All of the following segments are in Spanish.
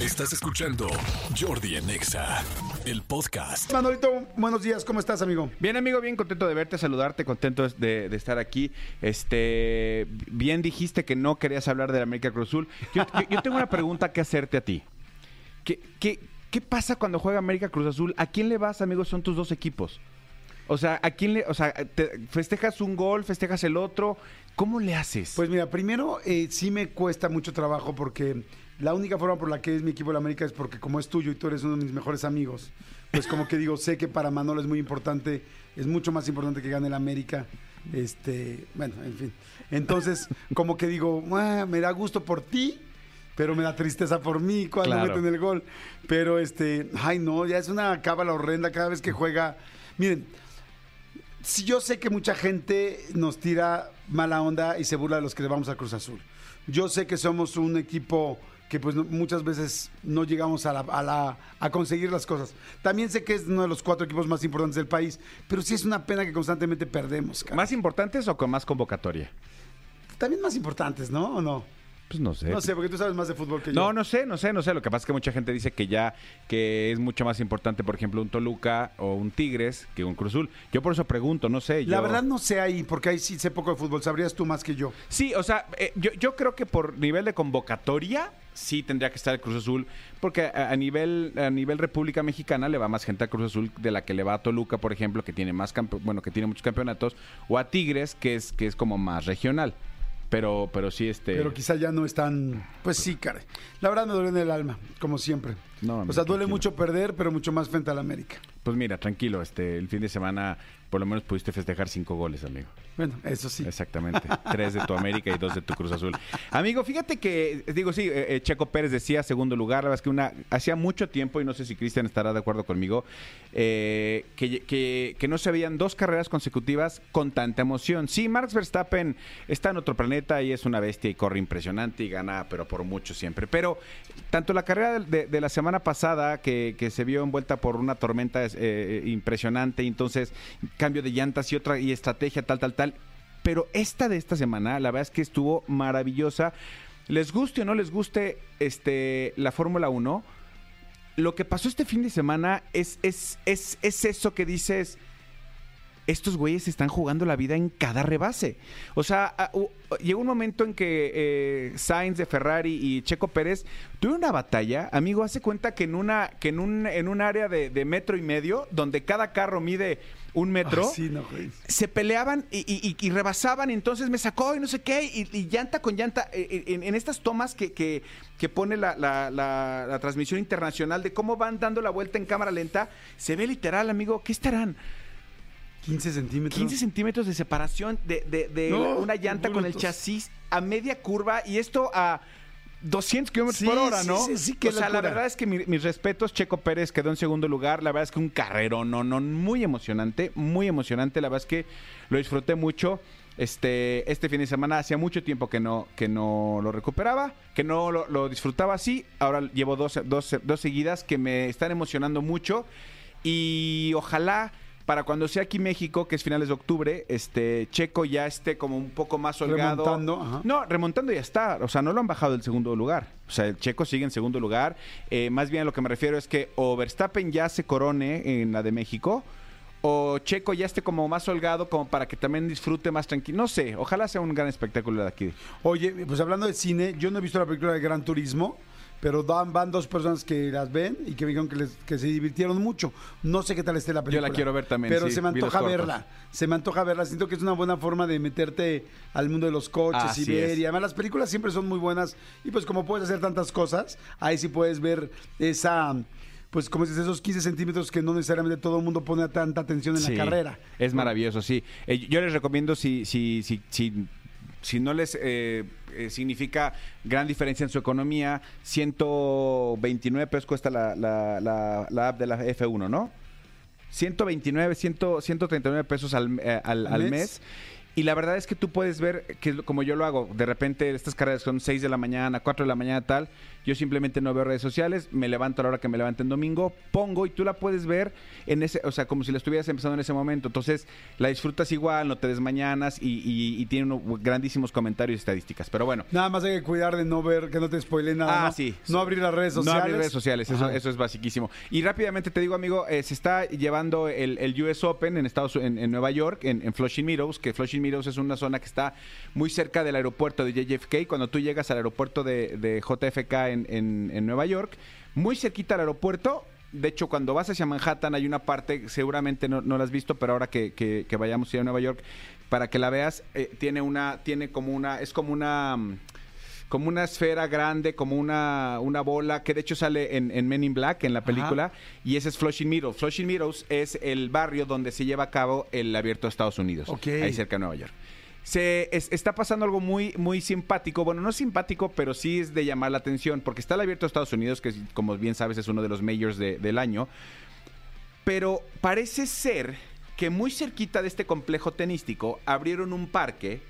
Estás escuchando Jordi en Exa, el podcast. Manolito, buenos días, ¿cómo estás, amigo? Bien, amigo, bien contento de verte, saludarte, contento de, de estar aquí. Este, bien dijiste que no querías hablar de la América Cruz Azul. Yo, yo- yo tengo una pregunta que hacerte a ti. ¿Qué, qué, qué pasa cuando juega América Cruz Azul? ¿A quién le vas, amigo? Son tus dos equipos. O sea, ¿a quién le, o sea, te- festejas un gol, festejas el otro? ¿Cómo le haces? Pues mira, primero eh, sí me cuesta mucho trabajo porque la única forma por la que es mi equipo de la América es porque como es tuyo y tú eres uno de mis mejores amigos, pues como que digo, sé que para Manolo es muy importante, es mucho más importante que gane el América. Este, bueno, en fin. Entonces, como que digo, "Ah, me da gusto por ti, pero me da tristeza por mí cuando Claro. meten el gol. Pero este, ay no, ya es una cábala horrenda cada vez que juega. Miren, si yo sé que mucha gente nos tira mala onda y se burla de los que le vamos a Cruz Azul. Yo sé que somos un equipo que pues no- muchas veces no llegamos a, la- a la- a conseguir las cosas. También sé que es uno de los cuatro equipos más importantes del país, pero sí es una pena que constantemente perdemos. cara. ¿Más importantes o con más convocatoria? También más importantes, ¿no? ¿O no? Pues no sé. No sé, porque tú sabes más de fútbol que yo. No, no sé, no sé, no sé. Lo que pasa es que mucha gente dice que ya que es mucho más importante, por ejemplo, un Toluca o un Tigres que un Cruzul. Yo por eso pregunto, no sé. La yo- verdad no sé ahí, porque ahí sí sé poco de fútbol. Sabrías tú más que yo. Sí, o sea, eh, yo, yo creo que por nivel de convocatoria sí tendría que estar el Cruz Azul, porque a, a nivel a nivel República Mexicana le va más gente a Cruz Azul de la que le va a Toluca, por ejemplo, que tiene más bueno, que tiene muchos campeonatos, o a Tigres, que es que es como más regional. Pero pero sí este Pero quizá ya no es tan. Pues sí, cara. La verdad me duele en el alma, como siempre. No, o sea, duele tranquilo. mucho perder, pero mucho más frente al América. Pues mira, tranquilo, este el fin de semana por lo menos pudiste festejar cinco goles, amigo. Bueno, eso sí. Exactamente. Tres de tu América y dos de tu Cruz Azul. Amigo, fíjate que, digo, sí, eh, eh, Checo Pérez decía segundo lugar. La verdad es que una, hacía mucho tiempo, y no sé si Cristian estará de acuerdo conmigo, eh, que, que- que no se veían dos carreras consecutivas con tanta emoción. Sí, Max Verstappen está en otro planeta y es una bestia y corre impresionante y gana, pero por mucho siempre. Pero tanto la carrera de, de- de la semana pasada, que, que se vio envuelta por una tormenta eh, impresionante, y entonces cambio de llantas y otra y estrategia, tal, tal, tal. Pero esta de esta semana, la verdad es que estuvo maravillosa. Les guste o no les guste este, la Fórmula 1, lo que pasó este fin de semana es, es, es, es eso que dices. Estos güeyes están jugando la vida en cada rebase. O sea, llegó un momento en que eh, Sainz de Ferrari y Checo Pérez tuvieron una batalla. Amigo, hace cuenta que en una, que en un, en un área de, de metro y medio, donde cada carro mide un metro, sí, no, güey. se peleaban y, y- y- rebasaban, y entonces me sacó y no sé qué, y, y llanta con llanta, eh, en, en estas tomas que, que- que pone la, la- la- la transmisión internacional de cómo van dando la vuelta en cámara lenta, se ve literal, amigo, ¿qué estarán? 15 centímetros. 15 centímetros de separación de, de- de No, una llanta con el chasis a media curva y esto a 200 kilómetros Sí, por hora, sí, ¿no? sí, sí, qué o sea, la verdad es que mi- mis respetos, Checo Pérez quedó en segundo lugar. La verdad es que un carrero, no, no, muy emocionante, muy emocionante. La verdad es que lo disfruté mucho. Este, este fin de semana hacía mucho tiempo que no, que no lo recuperaba, que no lo, lo disfrutaba así. Ahora llevo dos, dos, dos seguidas que me están emocionando mucho. Y ojalá para cuando sea aquí México, que es finales de octubre, este Checo ya esté como un poco más holgado. Remontando, ajá. No, remontando ya está. O sea, no lo han bajado del segundo lugar. O sea, el Checo sigue en segundo lugar. Eh, más bien a lo que me refiero es que o Verstappen ya se corone en la de México, o Checo ya esté como más holgado, como para que también disfrute más tranquilo. No sé, ojalá sea un gran espectáculo de aquí. Oye, pues hablando de cine, yo no he visto la película de Gran Turismo, pero dan, van dos personas que las ven y que me dijeron que, les- que se divirtieron mucho. No sé qué tal esté la película. la quiero ver también, Pero sí, se me antoja verla. Se me antoja verla. Siento que es una buena forma de meterte al mundo de los coches Así y ver. es. Y además las películas siempre son muy buenas. Y pues como puedes hacer tantas cosas, ahí sí puedes ver esa... Pues como dices, esos 15 centímetros que no necesariamente todo el mundo pone tanta atención en Sí, la carrera. Es maravilloso, sí. Eh, yo les recomiendo si, si, si, si, si no les eh, eh, significa gran diferencia en su economía, 129 pesos cuesta la, la, la, la app de la F1, ¿no? 129, 100, 139 pesos al, eh, al, ¿Al al mes? mes. Y la verdad es que tú puedes ver, que como yo lo hago, de repente estas carreras son 6 de la mañana, 4 de la mañana, tal. Yo simplemente no veo redes sociales, me levanto a la hora que me levanto en domingo, pongo y tú la puedes ver en ese, o sea, como si la estuvieras empezando en ese momento. Entonces la disfrutas igual, no te desmañanas y, y, y tiene unos grandísimos comentarios y estadísticas. Pero bueno. Nada más hay que cuidar de no ver, que no te spoilen nada. Ah, ¿no? sí. No abrir las redes sociales. No abrir redes sociales, eso, eso es basiquísimo. Y rápidamente te digo, amigo, eh, se está llevando el, el US Open en Estados en, en Nueva York, en, en Flushing Meadows, que Flushing Meadows es una zona que está muy cerca del aeropuerto de JFK. Cuando tú llegas al aeropuerto de, JFK en, Nueva York, muy cerquita al aeropuerto. De hecho, cuando vas hacia Manhattan hay una parte, seguramente no, no la has visto, pero ahora que, vayamos a ir a Nueva York, para que la veas, eh, tiene una, tiene como una, es como una... como una esfera grande, como una, una bola, que de hecho sale en, en Men in Black, en la película, y ese es Flushing Meadows. Flushing Meadows es el barrio donde se lleva a cabo el abierto de Estados Unidos, ahí cerca de Nueva York. Se es- está pasando algo muy, muy simpático, bueno, no simpático, pero sí es de llamar la atención, porque está el abierto de Estados Unidos, que como bien sabes es uno de los majors de- del año, pero parece ser que muy cerquita de este complejo tenístico abrieron un parque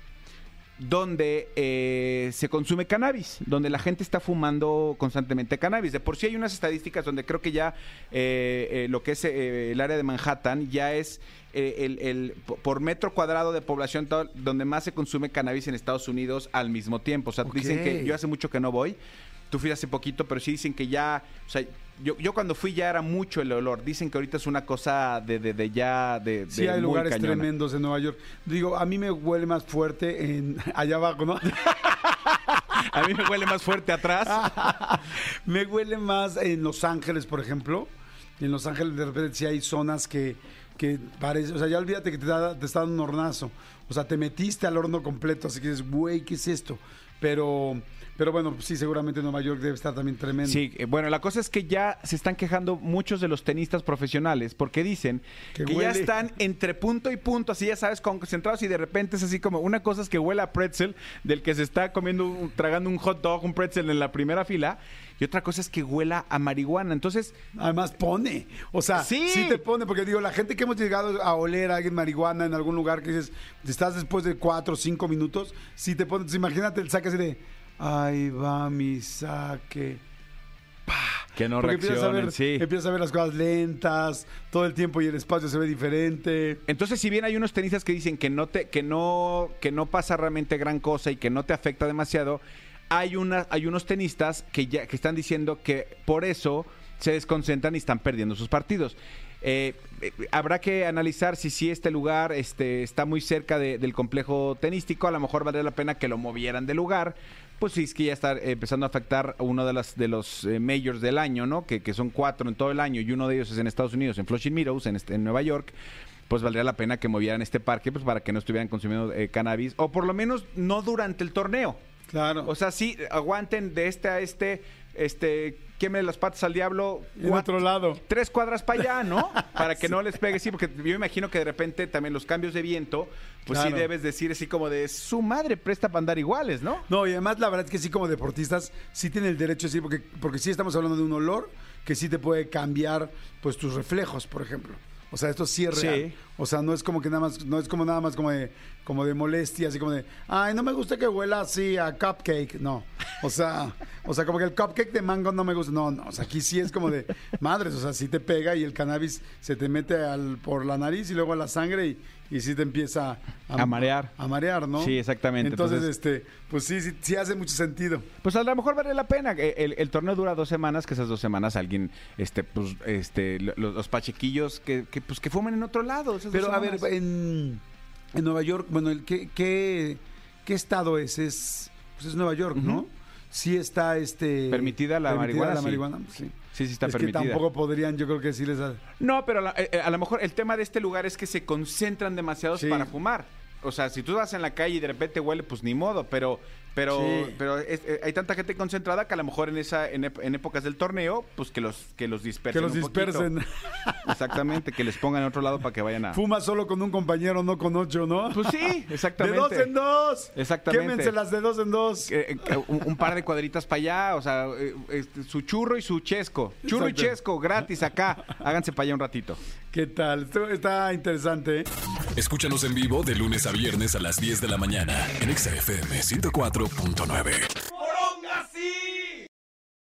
donde eh, se consume cannabis, donde la gente está fumando constantemente cannabis. De por sí hay unas estadísticas donde creo que ya eh, eh, lo que es eh, el área de Manhattan ya es el, el- po- por metro cuadrado de población donde más se consume cannabis en Estados Unidos al mismo tiempo. O sea, dicen que yo hace mucho que no voy. Tú fuiste hace poquito, pero sí dicen que ya, o sea, yo, yo cuando fui ya era mucho el olor. Dicen que ahorita es una cosa de, de, de ya, de, Sí, de hay muy lugares cañona. tremendos en Nueva York. Digo, a mí me huele más fuerte en allá abajo, ¿no? A mí me huele más fuerte atrás. me huele más en Los Ángeles, por ejemplo. En Los Ángeles de repente sí hay zonas que, que parece, o sea, ya olvídate que te, da- te está dando un hornazo. O sea, te metiste al horno completo, así que dices, güey, ¿qué es esto? Pero, pero bueno, sí, seguramente Nueva York debe estar también tremendo. Sí, eh, bueno, la cosa es que ya se están quejando muchos de los tenistas profesionales porque dicen Que que, ya están entre punto y punto, así ya sabes, concentrados y de repente es así como una cosa es que huele a pretzel del que se está comiendo, tragando un hot dog, un pretzel en la primera fila y otra cosa es que huela a marihuana. Entonces, Además pone, o sea, sí. Sí. te pone, porque digo, la gente que hemos llegado a oler a alguien marihuana en algún lugar que dices, estás después de cuatro o cinco minutos, sí te pone, entonces imagínate el saque así de, ahí va mi saque. que no Porque empiezas a, reaccionen, ver, sí. empiezas a ver las cosas lentas, todo el tiempo y el espacio se ve diferente. Entonces, si bien hay unos tenistas que dicen que no te, que no, que no pasa realmente gran cosa y que no te afecta demasiado, hay una, hay unos tenistas que ya, que están diciendo que por eso se desconcentran y están perdiendo sus partidos. Eh, eh, habrá que analizar si sí este lugar este, está muy cerca de- del complejo tenístico, a lo mejor valdría la pena que lo movieran de lugar. Pues sí, es que ya está eh, empezando a afectar uno de, las, de los eh, majors del año, ¿no? Que, que son cuatro en todo el año y uno de ellos es en Estados Unidos, en Flushing Meadows, en, este- en Nueva York pues valdría la pena que movieran este parque pues para que no estuvieran consumiendo cannabis o por lo menos no durante el torneo. Claro. O sea, sí, aguanten de este a este, este, queme las patas al diablo. en otro lado. Tres cuadras para allá, ¿no? Para que no les pegue, sí, porque yo imagino que de repente también los cambios de viento, pues sí debes decir así como de su madre presta para andar iguales, ¿no? No, y además la verdad es que sí como deportistas sí tienen el derecho, sí, porque, porque sí estamos hablando de un olor que sí te puede cambiar pues tus reflejos, por ejemplo. O sea, esto sí es Sí. real. O sea, no es como que nada más, no es como nada más como de, como de molestia, así como de, ay, no me gusta que huela así a cupcake. No. O sea, o sea, como que el cupcake de mango no me gusta. No, no. O sea, aquí sí es como de madres. O sea, sí te pega y el cannabis se te mete al, por la nariz y luego a la sangre y, y sí te empieza A marear. A marear, ¿no? Sí, exactamente. Entonces, Entonces- este, pues sí, sí, sí hace mucho sentido. Pues a lo mejor vale la pena. Eh, El, el torneo dura dos semanas, que esas dos semanas alguien, este, pues, este, lo- los, los pachequillos que, que, pues, que fumen en otro lado. Pero a ver, en, en Nueva York, bueno, el, ¿qué, qué, qué estado es? Es, pues es Nueva York, ¿no? Sí está este Permitida la marihuana, la sí. marihuana, sí. Sí, sí está es permitida. que tampoco podrían, yo creo que decirles a... No, pero a, la- eh, a lo mejor el tema de este lugar es que se concentran demasiados Sí. para fumar. O sea, si tú vas en la calle y de repente huele, pues ni modo, pero pero Sí. pero es- eh, hay tanta gente concentrada que a lo mejor en esa en, en épocas del torneo, pues que los que los dispersen Que los un poquito. dispersen. Exactamente, que les pongan en otro lado para que vayan a Fuma solo con un compañero, no con ocho, ¿no? Pues sí, de exactamente. dos en dos. Exactamente. Quémense las de dos en dos. Eh, eh, un, un par de cuadritas para allá, o sea, eh, este, su churro y su chesco. Churro y chesco, gratis acá. Háganse para allá un ratito. ¿Qué tal? Esto está interesante. Escúchanos en vivo de lunes a viernes a las 10 de la mañana en XFM 104.9.